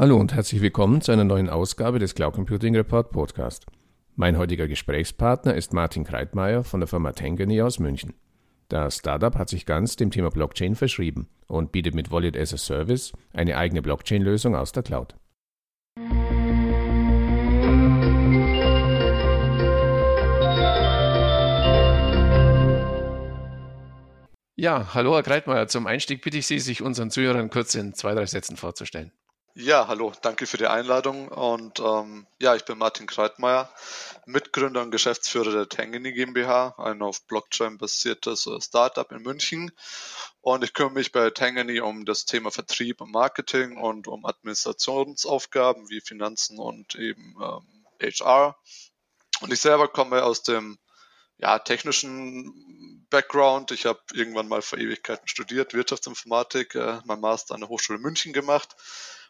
Hallo und herzlich willkommen zu einer neuen Ausgabe des Cloud Computing Report Podcast. Mein heutiger Gesprächspartner ist Martin Kreitmeier von der Firma Tangany aus München. Das Startup hat sich ganz dem Thema Blockchain verschrieben und bietet mit Wallet as a Service eine eigene Blockchain-Lösung aus der Cloud. Ja, hallo Herr Kreitmeier. Zum Einstieg bitte ich Sie, sich unseren Zuhörern kurz in zwei, drei Sätzen vorzustellen. Ja, hallo, danke für die Einladung. Und ähm, ja, ich bin Martin Kreitmeier, Mitgründer und Geschäftsführer der Tangany GmbH, ein auf Blockchain basiertes äh, Startup in München. Und ich kümmere mich bei Tangany um das Thema Vertrieb und Marketing und um Administrationsaufgaben wie Finanzen und eben ähm, HR. Und ich selber komme aus dem ja, technischen Background. Ich habe irgendwann mal vor Ewigkeiten studiert, Wirtschaftsinformatik, äh, mein Master an der Hochschule München gemacht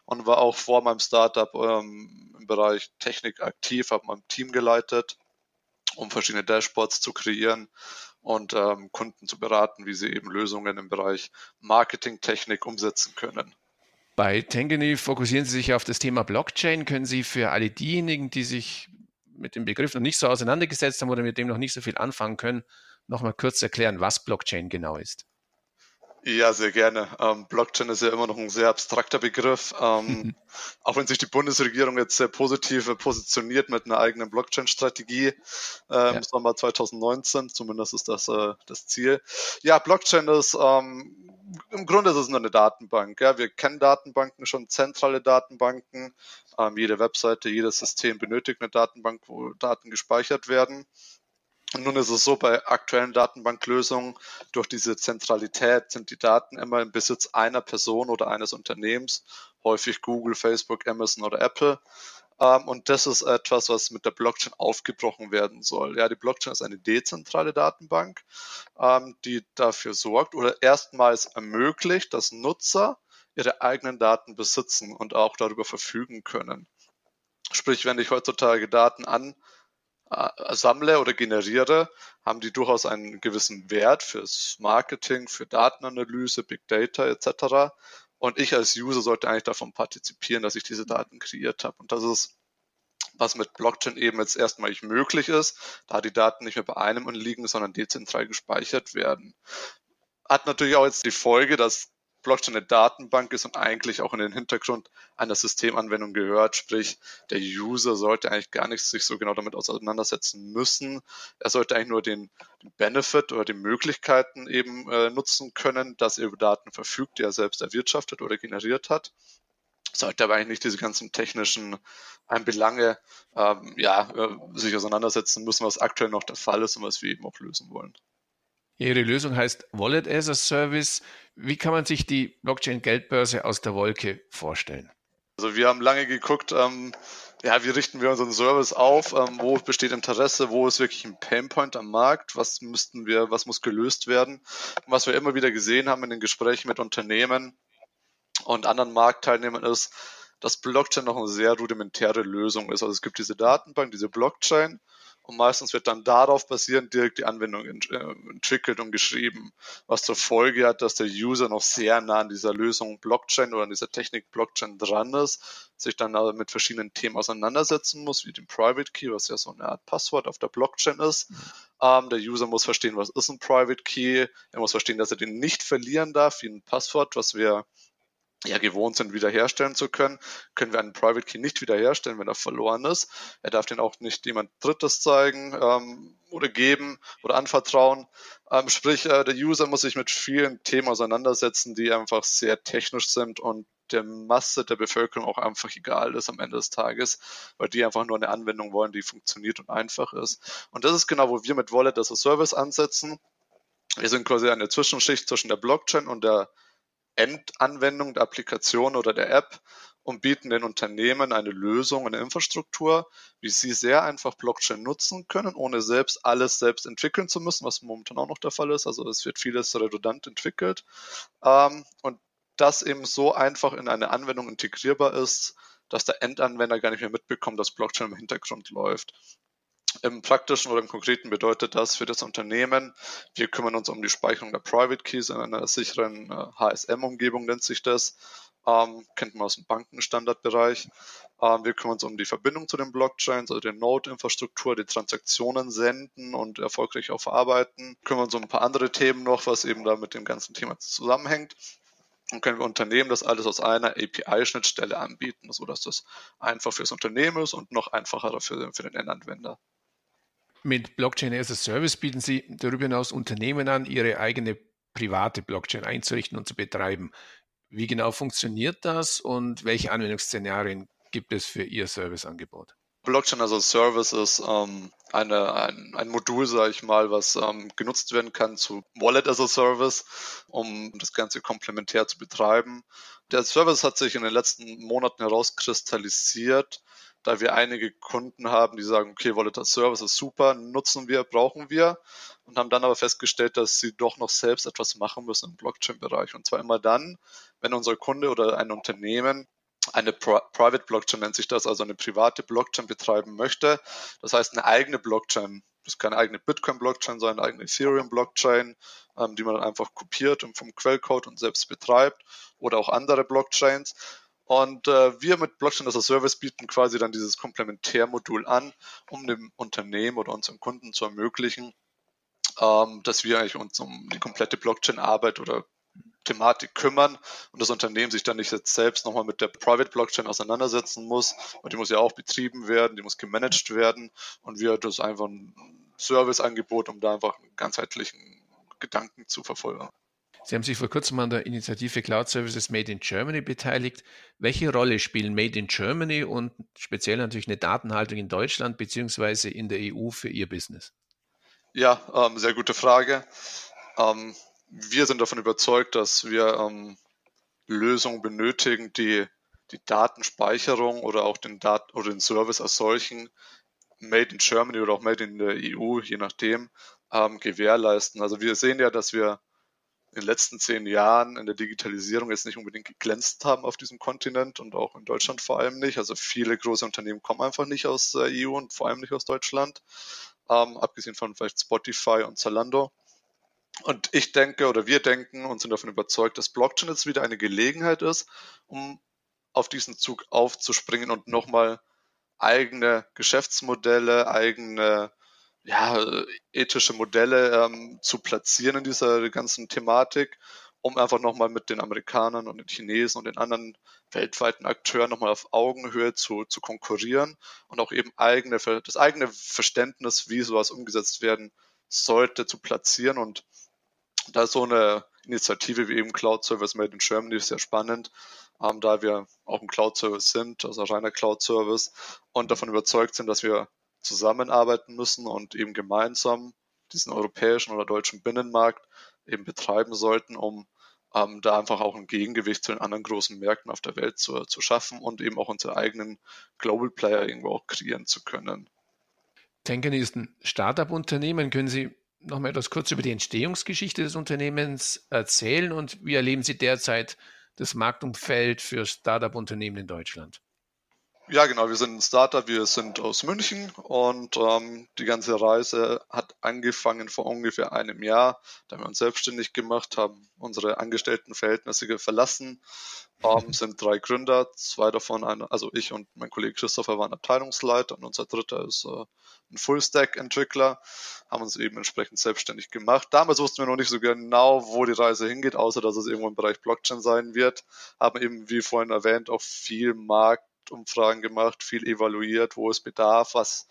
und war auch vor meinem Startup ähm, im Bereich Technik aktiv, habe mein Team geleitet, um verschiedene Dashboards zu kreieren und ähm, Kunden zu beraten, wie sie eben Lösungen im Bereich Marketing-Technik umsetzen können. Bei Tangany fokussieren Sie sich auf das Thema Blockchain. Können Sie für alle diejenigen, die sich mit dem Begriff noch nicht so auseinandergesetzt haben oder mit dem noch nicht so viel anfangen können, nochmal kurz erklären, was Blockchain genau ist? Ja, sehr gerne. Ähm, Blockchain ist ja immer noch ein sehr abstrakter Begriff. Ähm, auch wenn sich die Bundesregierung jetzt sehr positiv positioniert mit einer eigenen Blockchain-Strategie äh, ja. im Sommer 2019, zumindest ist das äh, das Ziel. Ja, Blockchain ist ähm, im Grunde ist es nur eine Datenbank. Ja, wir kennen Datenbanken schon, zentrale Datenbanken. Ähm, jede Webseite, jedes System benötigt eine Datenbank, wo Daten gespeichert werden. Und nun ist es so, bei aktuellen Datenbanklösungen, durch diese Zentralität sind die Daten immer im Besitz einer Person oder eines Unternehmens, häufig Google, Facebook, Amazon oder Apple. Ähm, und das ist etwas, was mit der Blockchain aufgebrochen werden soll. Ja, die Blockchain ist eine dezentrale Datenbank, ähm, die dafür sorgt oder erstmals ermöglicht, dass Nutzer ihre eigenen Daten besitzen und auch darüber verfügen können. Sprich, wenn ich heutzutage Daten an sammle oder generiere, haben die durchaus einen gewissen Wert fürs Marketing, für Datenanalyse, Big Data etc. Und ich als User sollte eigentlich davon partizipieren, dass ich diese Daten kreiert habe. Und das ist was mit Blockchain eben jetzt erstmalig möglich ist, da die Daten nicht mehr bei einem liegen, sondern dezentral gespeichert werden. Hat natürlich auch jetzt die Folge, dass Blockchain eine Datenbank ist und eigentlich auch in den Hintergrund einer Systemanwendung gehört. Sprich, der User sollte eigentlich gar nicht sich so genau damit auseinandersetzen müssen. Er sollte eigentlich nur den, den Benefit oder die Möglichkeiten eben äh, nutzen können, dass er über Daten verfügt, die er selbst erwirtschaftet oder generiert hat. Sollte aber eigentlich nicht diese ganzen technischen Belange ähm, ja, äh, sich auseinandersetzen müssen, was aktuell noch der Fall ist und was wir eben auch lösen wollen. Ihre Lösung heißt Wallet as a Service. Wie kann man sich die Blockchain-Geldbörse aus der Wolke vorstellen? Also wir haben lange geguckt, ähm, ja, wie richten wir unseren Service auf, ähm, wo besteht Interesse, wo ist wirklich ein Painpoint am Markt, was müssten wir, was muss gelöst werden. Und was wir immer wieder gesehen haben in den Gesprächen mit Unternehmen und anderen Marktteilnehmern ist, dass Blockchain noch eine sehr rudimentäre Lösung ist. Also es gibt diese Datenbank, diese Blockchain und meistens wird dann darauf basierend direkt die Anwendung äh, entwickelt und geschrieben, was zur Folge hat, dass der User noch sehr nah an dieser Lösung Blockchain oder an dieser Technik Blockchain dran ist, sich dann aber mit verschiedenen Themen auseinandersetzen muss, wie dem Private Key, was ja so eine Art Passwort auf der Blockchain ist. Mhm. Ähm, der User muss verstehen, was ist ein Private Key, er muss verstehen, dass er den nicht verlieren darf, wie ein Passwort, was wir ja gewohnt sind, wiederherstellen zu können, können wir einen Private Key nicht wiederherstellen, wenn er verloren ist. Er darf den auch nicht jemand Drittes zeigen ähm, oder geben oder anvertrauen. Ähm, sprich, äh, der User muss sich mit vielen Themen auseinandersetzen, die einfach sehr technisch sind und der Masse der Bevölkerung auch einfach egal ist am Ende des Tages, weil die einfach nur eine Anwendung wollen, die funktioniert und einfach ist. Und das ist genau, wo wir mit Wallet as a Service ansetzen. Wir sind quasi eine Zwischenschicht zwischen der Blockchain und der Endanwendung der Applikation oder der App und bieten den Unternehmen eine Lösung, eine Infrastruktur, wie sie sehr einfach Blockchain nutzen können, ohne selbst alles selbst entwickeln zu müssen, was momentan auch noch der Fall ist. Also es wird vieles redundant entwickelt. Ähm, und das eben so einfach in eine Anwendung integrierbar ist, dass der Endanwender gar nicht mehr mitbekommt, dass Blockchain im Hintergrund läuft. Im praktischen oder im konkreten bedeutet das für das Unternehmen, wir kümmern uns um die Speicherung der Private Keys in einer sicheren HSM-Umgebung, nennt sich das. ähm, kennt man aus dem Bankenstandardbereich. Ähm, wir kümmern uns um die Verbindung zu den Blockchains, also die Node-Infrastruktur, die Transaktionen senden und erfolgreich auch verarbeiten. Kümmern uns um ein paar andere Themen noch, was eben da mit dem ganzen Thema zusammenhängt. Dann können wir Unternehmen das alles aus einer API-Schnittstelle anbieten, sodass das einfach fürs Unternehmen ist und noch einfacher für, für den Endanwender. Mit Blockchain as a Service bieten Sie darüber hinaus Unternehmen an, ihre eigene private Blockchain einzurichten und zu betreiben. Wie genau funktioniert das und welche Anwendungsszenarien gibt es für Ihr Serviceangebot? Blockchain as a Service ist ähm, eine, ein, ein Modul, sage ich mal, was ähm, genutzt werden kann zu Wallet as a Service, um das Ganze komplementär zu betreiben. Der Service hat sich in den letzten Monaten herauskristallisiert, da wir einige Kunden haben, die sagen, okay, as Service ist super, nutzen wir, brauchen wir und haben dann aber festgestellt, dass sie doch noch selbst etwas machen müssen im Blockchain-Bereich. Und zwar immer dann, wenn unser Kunde oder ein Unternehmen eine Pri Private Blockchain nennt sich das, also eine private Blockchain betreiben möchte. Das heißt, eine eigene Blockchain. Das ist keine eigene Bitcoin-Blockchain, sondern eine eigene Ethereum-Blockchain, ähm, die man dann einfach kopiert und vom Quellcode und selbst betreibt oder auch andere Blockchains. Und äh, wir mit Blockchain as a Service bieten quasi dann dieses Komplementärmodul an, um dem Unternehmen oder unserem Kunden zu ermöglichen, ähm, dass wir eigentlich uns um die komplette Blockchain-Arbeit oder Thematik kümmern und das Unternehmen sich dann nicht jetzt selbst nochmal mit der Private Blockchain auseinandersetzen muss. Und die muss ja auch betrieben werden, die muss gemanagt werden und wir das einfach ein Serviceangebot, um da einfach einen ganzheitlichen Gedanken zu verfolgen. Sie haben sich vor kurzem an der Initiative Cloud Services Made in Germany beteiligt. Welche Rolle spielen Made in Germany und speziell natürlich eine Datenhaltung in Deutschland bzw. in der EU für Ihr Business? Ja, ähm, sehr gute Frage. Ähm, wir sind davon überzeugt, dass wir ähm, Lösungen benötigen, die die Datenspeicherung oder auch den, Dat oder den Service als solchen Made in Germany oder auch Made in der EU, je nachdem, ähm, gewährleisten. Also wir sehen ja, dass wir in den letzten zehn Jahren in der Digitalisierung jetzt nicht unbedingt geglänzt haben auf diesem Kontinent und auch in Deutschland vor allem nicht. Also viele große Unternehmen kommen einfach nicht aus der EU und vor allem nicht aus Deutschland, ähm, abgesehen von vielleicht Spotify und Zalando. Und ich denke oder wir denken und sind davon überzeugt, dass Blockchain jetzt wieder eine Gelegenheit ist, um auf diesen Zug aufzuspringen und nochmal eigene Geschäftsmodelle, eigene ja, ethische Modelle ähm, zu platzieren in dieser ganzen Thematik, um einfach nochmal mit den Amerikanern und den Chinesen und den anderen weltweiten Akteuren nochmal auf Augenhöhe zu, zu konkurrieren und auch eben eigene, das eigene Verständnis, wie sowas umgesetzt werden sollte, zu platzieren. Und da ist so eine Initiative wie eben Cloud Service Made in Germany sehr spannend, ähm, da wir auch ein Cloud Service sind, also reiner Cloud Service und davon überzeugt sind, dass wir zusammenarbeiten müssen und eben gemeinsam diesen europäischen oder deutschen Binnenmarkt eben betreiben sollten, um ähm, da einfach auch ein Gegengewicht zu den anderen großen Märkten auf der Welt zu, zu schaffen und eben auch unsere eigenen Global Player irgendwo auch kreieren zu können. Tenkern ist ein Startup-Unternehmen. Können Sie noch mal etwas kurz über die Entstehungsgeschichte des Unternehmens erzählen und wie erleben Sie derzeit das Marktumfeld für Startup-Unternehmen in Deutschland? Ja, genau. Wir sind ein Startup. Wir sind aus München und ähm, die ganze Reise hat angefangen vor ungefähr einem Jahr. Da haben wir uns selbstständig gemacht, haben unsere Angestelltenverhältnisse verlassen, ähm, sind drei Gründer, zwei davon, eine, also ich und mein Kollege Christopher waren Abteilungsleiter und unser dritter ist äh, ein Full-Stack-Entwickler, haben uns eben entsprechend selbstständig gemacht. Damals wussten wir noch nicht so genau, wo die Reise hingeht, außer dass es irgendwo im Bereich Blockchain sein wird. Haben eben, wie vorhin erwähnt, auch viel Markt Marktumfragen gemacht, viel evaluiert, wo ist Bedarf, was,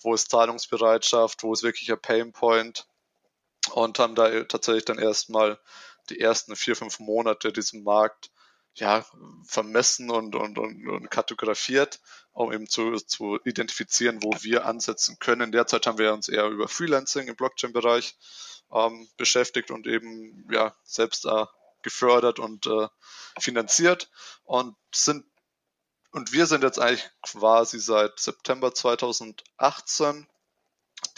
wo ist Zahlungsbereitschaft, wo ist wirklich ein Painpoint und haben da tatsächlich dann erstmal die ersten vier, fünf Monate diesen Markt ja, vermessen und, und, und, und kartografiert, um eben zu, zu identifizieren, wo wir ansetzen können. Derzeit haben wir uns eher über Freelancing im Blockchain-Bereich ähm, beschäftigt und eben ja selbst äh, gefördert und äh, finanziert und sind und wir sind jetzt eigentlich quasi seit September 2018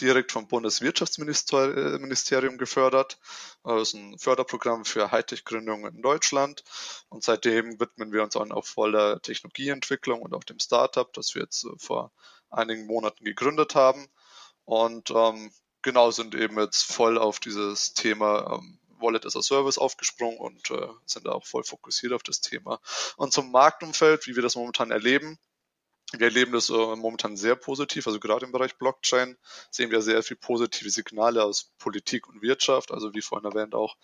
direkt vom Bundeswirtschaftsministerium gefördert. Das ist ein Förderprogramm für Hightech-Gründungen in Deutschland. Und seitdem widmen wir uns auch voller Technologieentwicklung und auch dem Startup, das wir jetzt äh, vor einigen Monaten gegründet haben. Und ähm, genau sind eben jetzt voll auf dieses Thema ähm, Wallet as a Service aufgesprungen und äh, sind da auch voll fokussiert auf das Thema. Und zum Marktumfeld, wie wir das momentan erleben, wir erleben das äh, momentan sehr positiv, also gerade im Bereich Blockchain sehen wir sehr viel positive Signale aus Politik und Wirtschaft. Also wie vorhin erwähnt auch,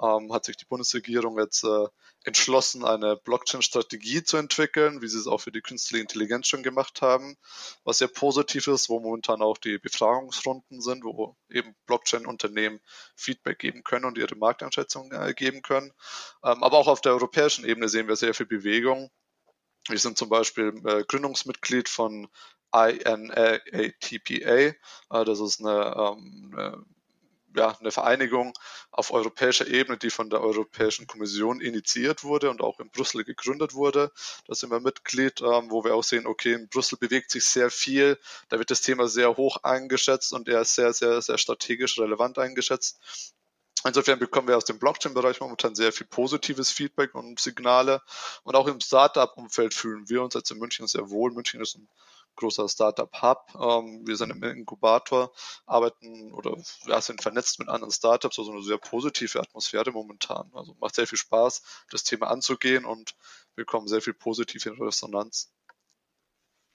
ähm, hat sich die Bundesregierung jetzt äh, entschlossen, eine Blockchain-Strategie zu entwickeln, wie sie es auch für die künstliche Intelligenz schon gemacht haben, was sehr positiv ist, wo momentan auch die Befragungsrunden sind, wo eben Blockchain-Unternehmen Feedback geben können und ihre Markteinschätzung äh, geben können. Ähm, aber auch auf der europäischen Ebene sehen wir sehr viel Bewegung. Wir sind zum Beispiel äh, Gründungsmitglied von INATPA. Äh, das ist eine, ähm, eine, ja, eine Vereinigung auf europäischer Ebene, die von der Europäischen Kommission initiiert wurde und auch in Brüssel gegründet wurde. Da sind wir Mitglied, ähm, wo wir auch sehen, okay, in Brüssel bewegt sich sehr viel. Da wird das Thema sehr hoch eingeschätzt und er ist sehr, sehr, sehr strategisch relevant eingeschätzt. Insofern bekommen wir aus dem Blockchain-Bereich momentan sehr viel positives Feedback und Signale. Und auch im Startup-Umfeld fühlen wir uns jetzt in München sehr wohl. München ist ein großer Startup-Hub. Ähm, wir sind im Inkubator, arbeiten oder sind vernetzt mit anderen Startups, also eine sehr positive Atmosphäre momentan. Also macht sehr viel Spaß, das Thema anzugehen und wir bekommen sehr viel positive Resonanz.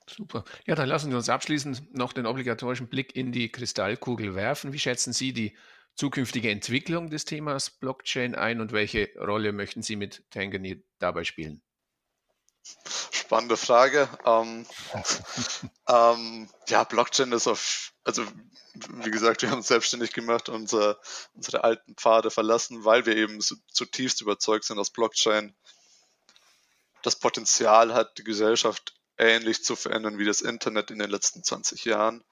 Super. Ja, dann lassen Sie uns abschließend noch den obligatorischen Blick in die Kristallkugel werfen. Wie schätzen Sie die zukünftige Entwicklung des Themas Blockchain ein und welche Rolle möchten Sie mit Tangany dabei spielen? Spannende Frage. Ähm, ähm, ja, Blockchain ist auf, also wie gesagt, wir haben uns selbstständig gemacht und unsere, unsere alten Pfade verlassen, weil wir eben zutiefst überzeugt sind, dass Blockchain das Potenzial hat, die Gesellschaft ähnlich zu verändern wie das Internet in den letzten 20 Jahren.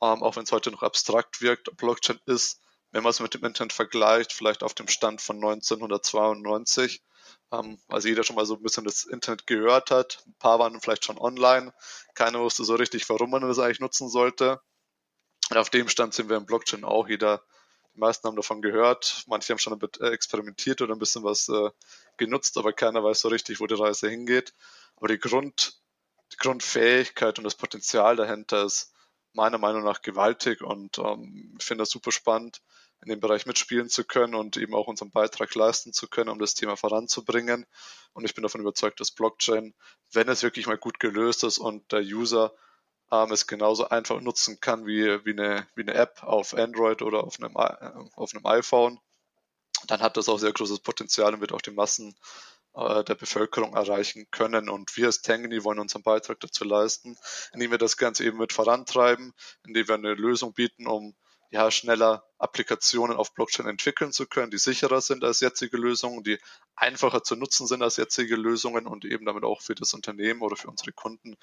Ähm, auch wenn es heute noch abstrakt wirkt, Blockchain ist wenn man es mit dem Internet vergleicht, vielleicht auf dem Stand von 1992, ähm, also jeder schon mal so ein bisschen das Internet gehört hat. Ein paar waren vielleicht schon online. Keiner wusste so richtig, warum man das eigentlich nutzen sollte. Und auf dem Stand sind wir im Blockchain auch. Jeder, die meisten haben davon gehört. Manche haben schon äh, experimentiert oder ein bisschen was äh, genutzt, aber keiner weiß so richtig, wo die Reise hingeht. Aber die Grund, die Grundfähigkeit und das Potenzial dahinter ist meiner Meinung nach gewaltig und ähm, ich finde das super spannend in dem Bereich mitspielen zu können und eben auch unseren Beitrag leisten zu können, um das Thema voranzubringen. Und ich bin davon überzeugt, dass Blockchain, wenn es wirklich mal gut gelöst ist und der User ähm, es genauso einfach nutzen kann wie, wie, eine, wie eine App auf Android oder auf einem, äh, auf einem iPhone, dann hat das auch sehr großes Potenzial und wird auch die Massen äh, der Bevölkerung erreichen können. Und wir als Tangany wollen unseren Beitrag dazu leisten, indem wir das Ganze eben mit vorantreiben, indem wir eine Lösung bieten, um ja, schneller Applikationen auf Blockchain entwickeln zu können, die sicherer sind als jetzige Lösungen, die einfacher zu nutzen sind als jetzige Lösungen und eben damit auch für das Unternehmen oder für unsere Kunden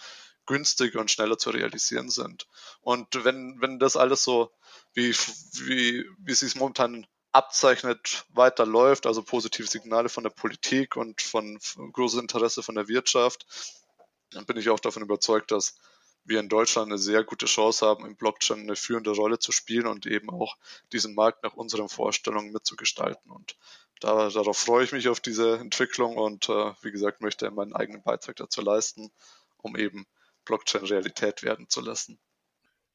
günstiger und schneller zu realisieren sind. Und wenn, wenn das alles so, wie, wie, wie es sich momentan abzeichnet, weiterläuft, also positive Signale von der Politik und von, von großes Interesse von der Wirtschaft, dann bin ich auch davon überzeugt, dass wir in Deutschland eine sehr gute Chance haben, im Blockchain eine führende Rolle zu spielen und eben auch diesen Markt nach unseren Vorstellungen mitzugestalten. Und da, darauf freue ich mich auf diese Entwicklung und äh, wie gesagt, möchte meinen eigenen Beitrag dazu leisten, um eben Blockchain Realität werden zu lassen.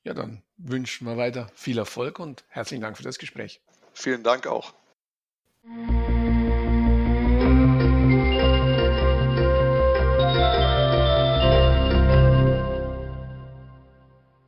Ja, dann wünschen wir weiter viel Erfolg und herzlichen Dank für das Gespräch. Vielen Dank auch.